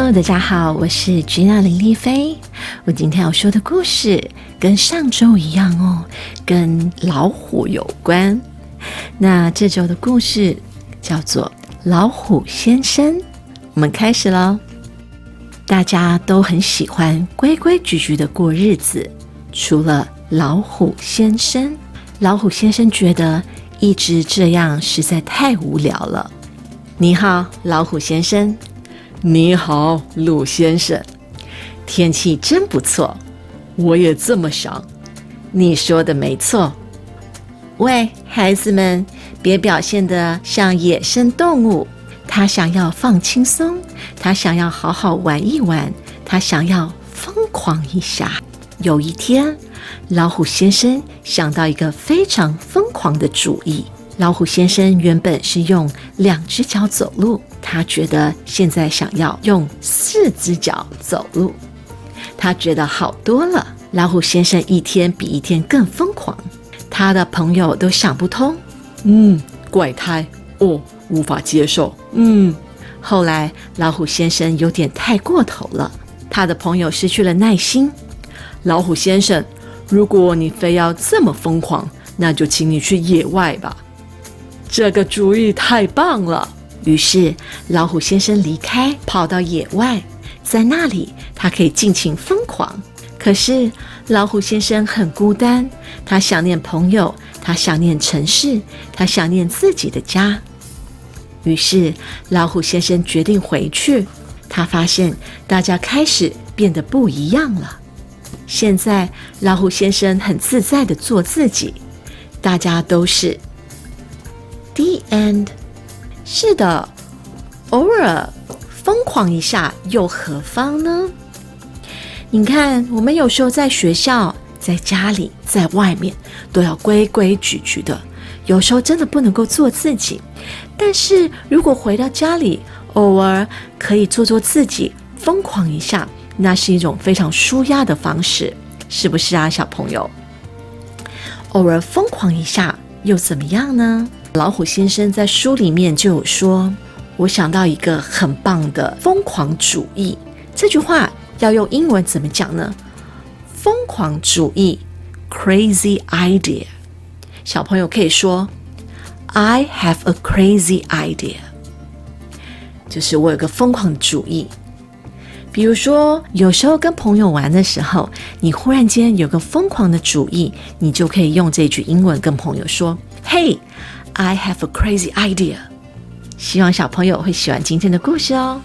大家好，我是 Gina 林丽菲。我今天要说的故事跟上周一样哦，跟老虎有关。那这周的故事叫做《老虎先生》。我们开始喽。大家都很喜欢规规矩矩的过日子，除了老虎先生。老虎先生觉得一直这样实在太无聊了。你好，老虎先生。你好，鹿先生。天气真不错，我也这么想。你说的没错。喂，孩子们，别表现得像野生动物。他想要放轻松，他想要好好玩一玩，他想要疯狂一下。有一天，老虎先生想到一个非常疯狂的主意。老虎先生原本是用两只脚走路，他觉得现在想要用四只脚走路，他觉得好多了。老虎先生一天比一天更疯狂，他的朋友都想不通。嗯，怪胎哦，无法接受。嗯，后来老虎先生有点太过头了，他的朋友失去了耐心。老虎先生，如果你非要这么疯狂，那就请你去野外吧。这个主意太棒了！于是老虎先生离开，跑到野外，在那里他可以尽情疯狂。可是老虎先生很孤单，他想念朋友，他想念城市，他想念自己的家。于是老虎先生决定回去。他发现大家开始变得不一样了。现在老虎先生很自在的做自己，大家都是。And。是的，偶尔疯狂一下又何妨呢？你看，我们有时候在学校、在家里、在外面都要规规矩矩的，有时候真的不能够做自己。但是如果回到家里，偶尔可以做做自己，疯狂一下，那是一种非常舒压的方式，是不是啊，小朋友？偶尔疯狂一下又怎么样呢？老虎先生在书里面就有说：“我想到一个很棒的疯狂主义。”这句话要用英文怎么讲呢？疯狂主义，crazy idea。小朋友可以说：“I have a crazy idea。”就是我有个疯狂主意。比如说，有时候跟朋友玩的时候，你忽然间有个疯狂的主意，你就可以用这句英文跟朋友说：“Hey。” I have a crazy idea。希望小朋友会喜欢今天的故事哦。